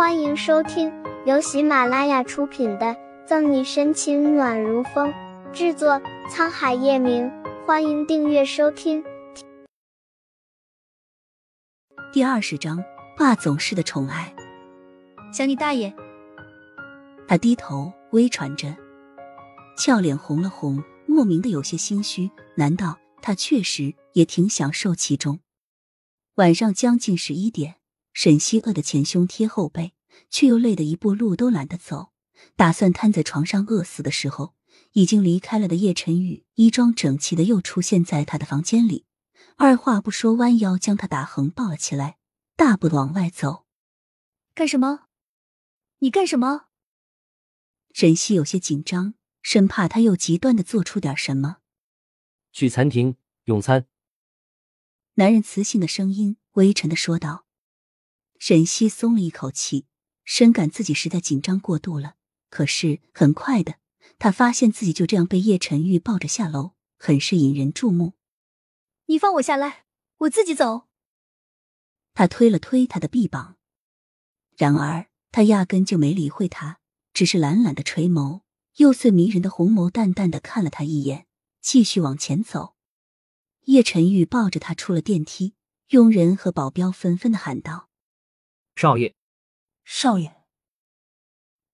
欢迎收听由喜马拉雅出品的《赠你深情暖如风》，制作沧海夜明。欢迎订阅收听。第二十章，霸总式的宠爱。想你大爷！他低头微喘着，俏脸红了红，莫名的有些心虚。难道他确实也挺享受其中？晚上将近十一点。沈西饿得前胸贴后背，却又累得一步路都懒得走，打算瘫在床上饿死的时候，已经离开了的叶晨宇衣装整齐的又出现在他的房间里，二话不说弯腰将他打横抱了起来，大步的往外走。干什么？你干什么？沈西有些紧张，生怕他又极端的做出点什么。去餐厅用餐。男人磁性的声音微沉的说道。沈西松了一口气，深感自己实在紧张过度了。可是很快的，他发现自己就这样被叶晨玉抱着下楼，很是引人注目。你放我下来，我自己走。他推了推他的臂膀，然而他压根就没理会他，只是懒懒的垂眸，又似迷人的红眸，淡淡的看了他一眼，继续往前走。叶晨玉抱着他出了电梯，佣人和保镖纷纷的喊道。少爷，少爷。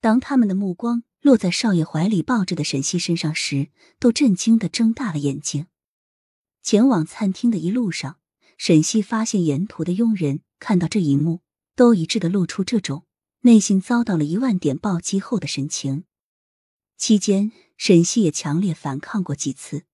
当他们的目光落在少爷怀里抱着的沈西身上时，都震惊的睁大了眼睛。前往餐厅的一路上，沈西发现沿途的佣人看到这一幕，都一致的露出这种内心遭到了一万点暴击后的神情。期间，沈西也强烈反抗过几次，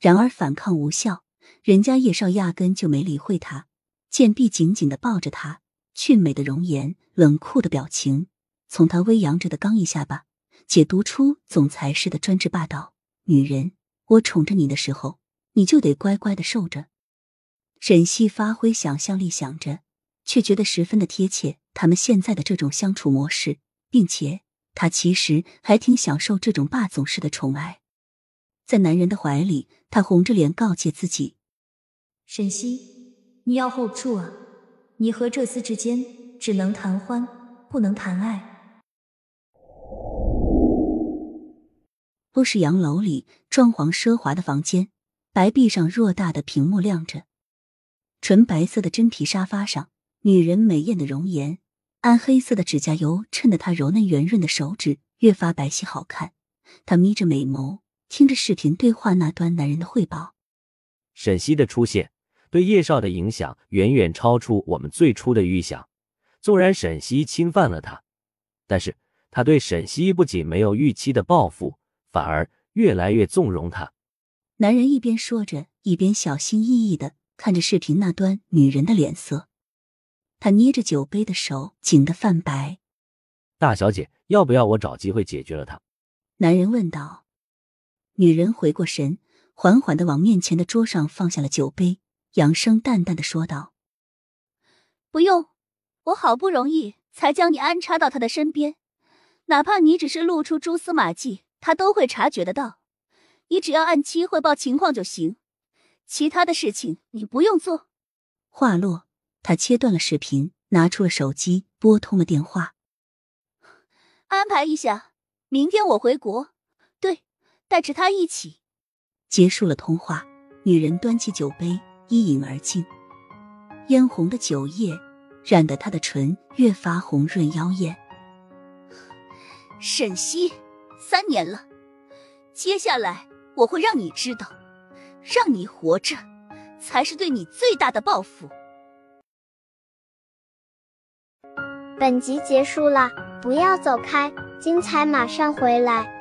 然而反抗无效，人家叶少压根就没理会他，贱婢紧紧的抱着他。俊美的容颜，冷酷的表情，从他微扬着的刚毅下巴解读出总裁式的专制霸道。女人，我宠着你的时候，你就得乖乖的受着。沈西发挥想象力想着，却觉得十分的贴切。他们现在的这种相处模式，并且他其实还挺享受这种霸总式的宠爱。在男人的怀里，他红着脸告诫自己：“沈西，你要 hold 住啊。”你和这厮之间只能谈欢，不能谈爱。欧式洋楼里装潢奢华的房间，白壁上偌大的屏幕亮着，纯白色的真皮沙发上，女人美艳的容颜，暗黑色的指甲油衬得她柔嫩圆润的手指越发白皙好看。她眯着美眸，听着视频对话那端男人的汇报。沈西的出现。对叶少的影响远远超出我们最初的预想。纵然沈西侵犯了他，但是他对沈西不仅没有预期的报复，反而越来越纵容他。男人一边说着，一边小心翼翼的看着视频那端女人的脸色。他捏着酒杯的手紧得泛白。大小姐，要不要我找机会解决了他？男人问道。女人回过神，缓缓的往面前的桌上放下了酒杯。扬声淡淡的说道：“不用，我好不容易才将你安插到他的身边，哪怕你只是露出蛛丝马迹，他都会察觉得到。你只要按期汇报情况就行，其他的事情你不用做。”话落，他切断了视频，拿出了手机，拨通了电话：“安排一下，明天我回国，对，带着他一起。”结束了通话，女人端起酒杯。一饮而尽，嫣红的酒液染得他的唇越发红润妖艳。沈西，三年了，接下来我会让你知道，让你活着才是对你最大的报复。本集结束了，不要走开，精彩马上回来。